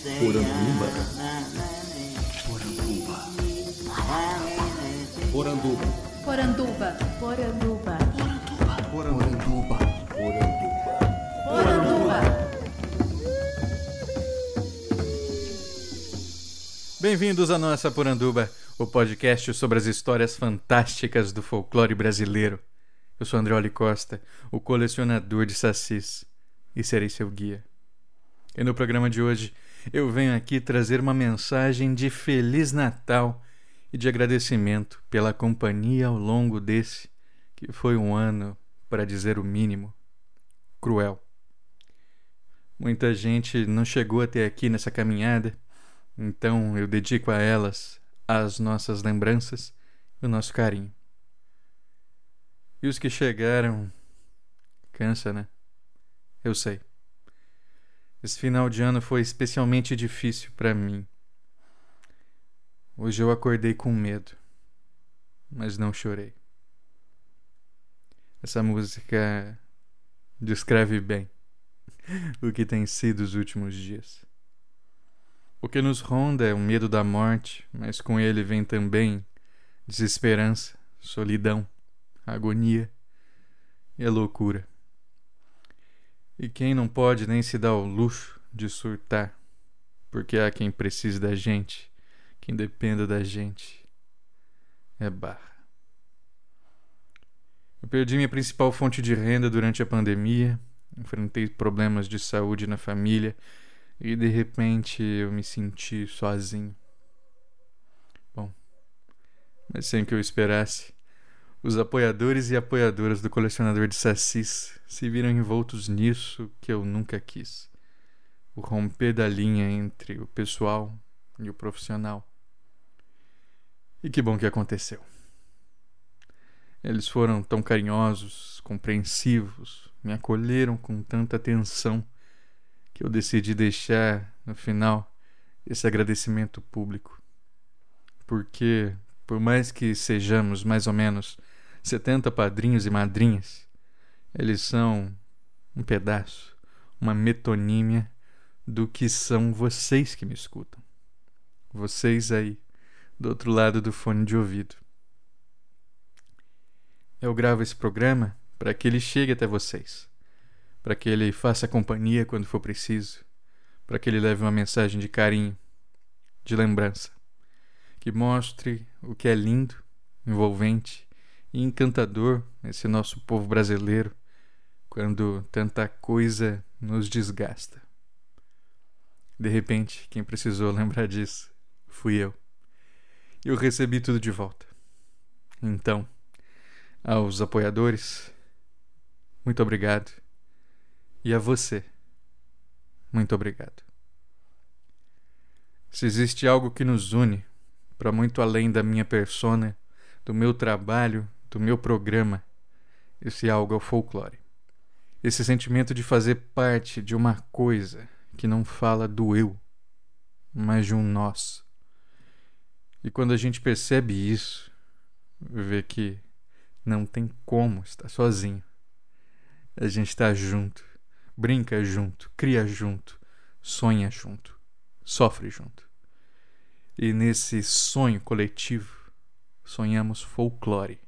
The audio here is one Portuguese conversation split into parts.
Poranduba. Poranduba. Poranduba. Poranduba. Poranduba. Poranduba. Poranduba. Bem-vindos à nossa Poranduba, o podcast sobre as histórias fantásticas do folclore brasileiro. Eu sou André Oli Costa, o colecionador de sacis, e serei seu guia. E no programa de hoje eu venho aqui trazer uma mensagem de Feliz Natal e de agradecimento pela companhia ao longo desse, que foi um ano, para dizer o mínimo, cruel. Muita gente não chegou até aqui nessa caminhada, então eu dedico a elas as nossas lembranças e o nosso carinho. E os que chegaram. Cansa, né? Eu sei. Esse final de ano foi especialmente difícil para mim. Hoje eu acordei com medo, mas não chorei. Essa música descreve bem o que tem sido os últimos dias. O que nos ronda é o medo da morte, mas com ele vem também desesperança, solidão agonia e loucura. E quem não pode nem se dar o luxo de surtar, porque há quem precise da gente, quem dependa da gente, é barra. Eu perdi minha principal fonte de renda durante a pandemia, enfrentei problemas de saúde na família e de repente eu me senti sozinho. Bom, mas sem que eu esperasse, os apoiadores e apoiadoras do colecionador de sacis se viram envoltos nisso que eu nunca quis: o romper da linha entre o pessoal e o profissional. E que bom que aconteceu. Eles foram tão carinhosos, compreensivos, me acolheram com tanta atenção que eu decidi deixar, no final, esse agradecimento público. Porque, por mais que sejamos mais ou menos 70 padrinhos e madrinhas. Eles são um pedaço, uma metonímia do que são vocês que me escutam. Vocês aí, do outro lado do fone de ouvido. Eu gravo esse programa para que ele chegue até vocês, para que ele faça companhia quando for preciso, para que ele leve uma mensagem de carinho, de lembrança, que mostre o que é lindo, envolvente e encantador esse nosso povo brasileiro quando tanta coisa nos desgasta. De repente, quem precisou lembrar disso fui eu. Eu recebi tudo de volta. Então, aos apoiadores, muito obrigado. E a você, muito obrigado. Se existe algo que nos une, para muito além da minha persona, do meu trabalho do meu programa, esse algo é o folclore. Esse sentimento de fazer parte de uma coisa que não fala do eu, mas de um nós. E quando a gente percebe isso, vê que não tem como estar sozinho. A gente está junto, brinca junto, cria junto, sonha junto, sofre junto. E nesse sonho coletivo, sonhamos folclore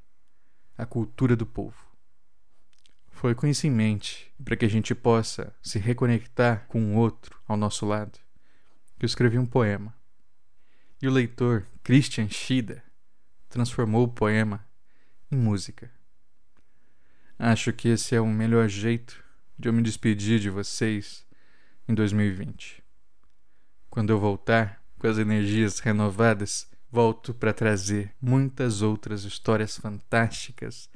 a cultura do povo. Foi com isso em mente, para que a gente possa se reconectar com o outro ao nosso lado, que eu escrevi um poema. E o leitor Christian Schida transformou o poema em música. Acho que esse é o melhor jeito de eu me despedir de vocês em 2020. Quando eu voltar com as energias renovadas, volto para trazer muitas outras histórias fantásticas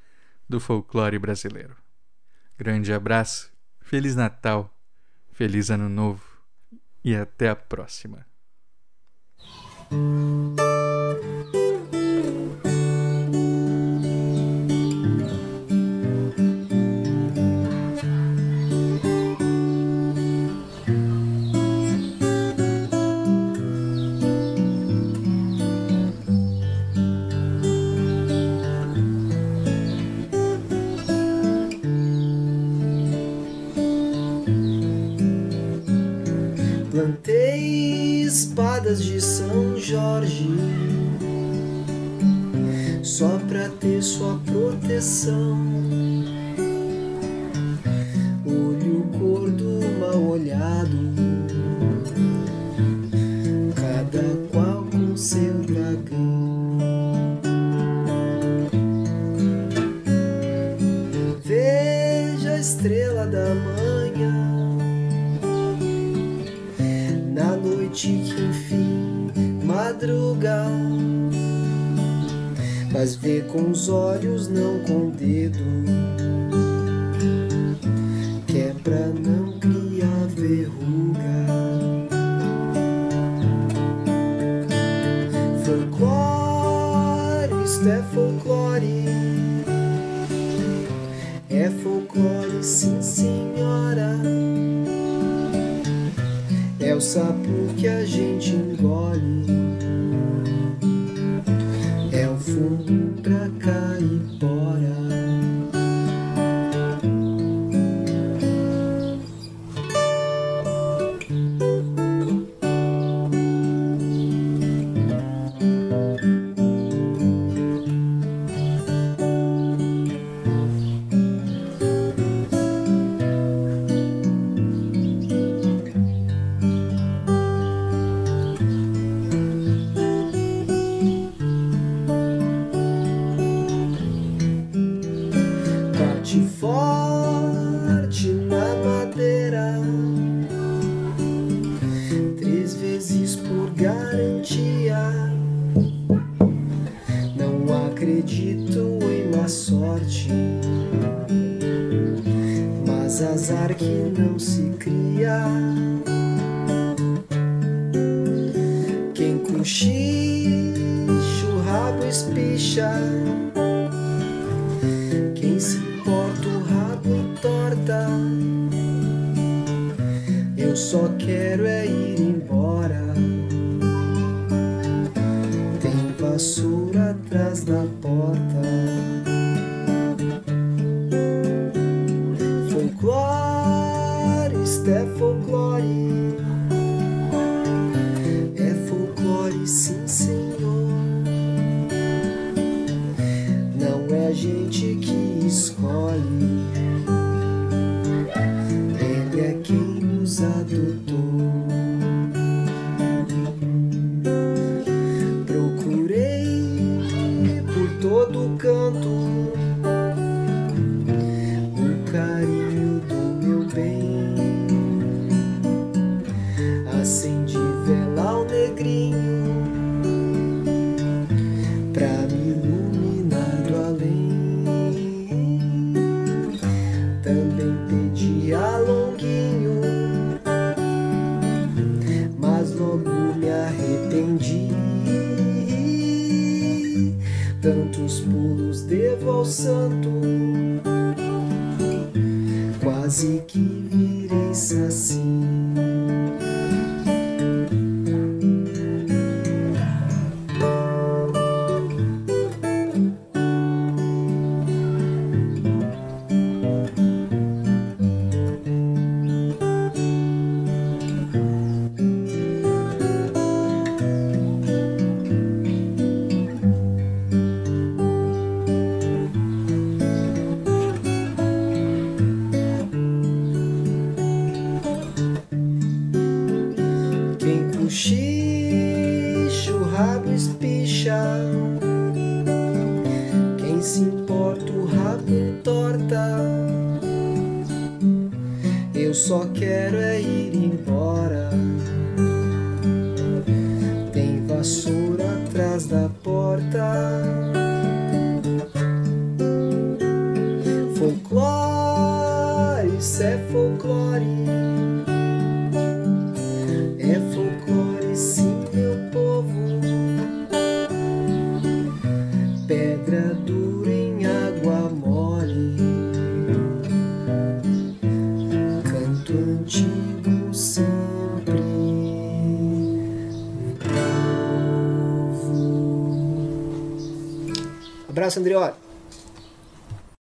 do folclore brasileiro. Grande abraço, Feliz Natal, Feliz Ano Novo e até a próxima. Calçadas de São Jorge, só pra ter sua proteção. Noite que enfim madruga. Mas vê com os olhos, não com o dedo, que é pra não criar verruga. Folclore, isto é folclore. É folclore, sim senhora. É o sapo que a gente garantia. Não acredito em má sorte, mas azar que não se cria. Quem cochicha, o rabo espicha. Quem se importa o rabo entorta. Eu só quero é ir Acendi vela ao negrinho pra me iluminar do além. Também pedi a longuinho, mas logo me arrependi. Tantos pulos devo ao santo, quase que virei saci. Espicha. Quem se importa, o rabo entorta. Eu só quero é Abraço, Andrioli.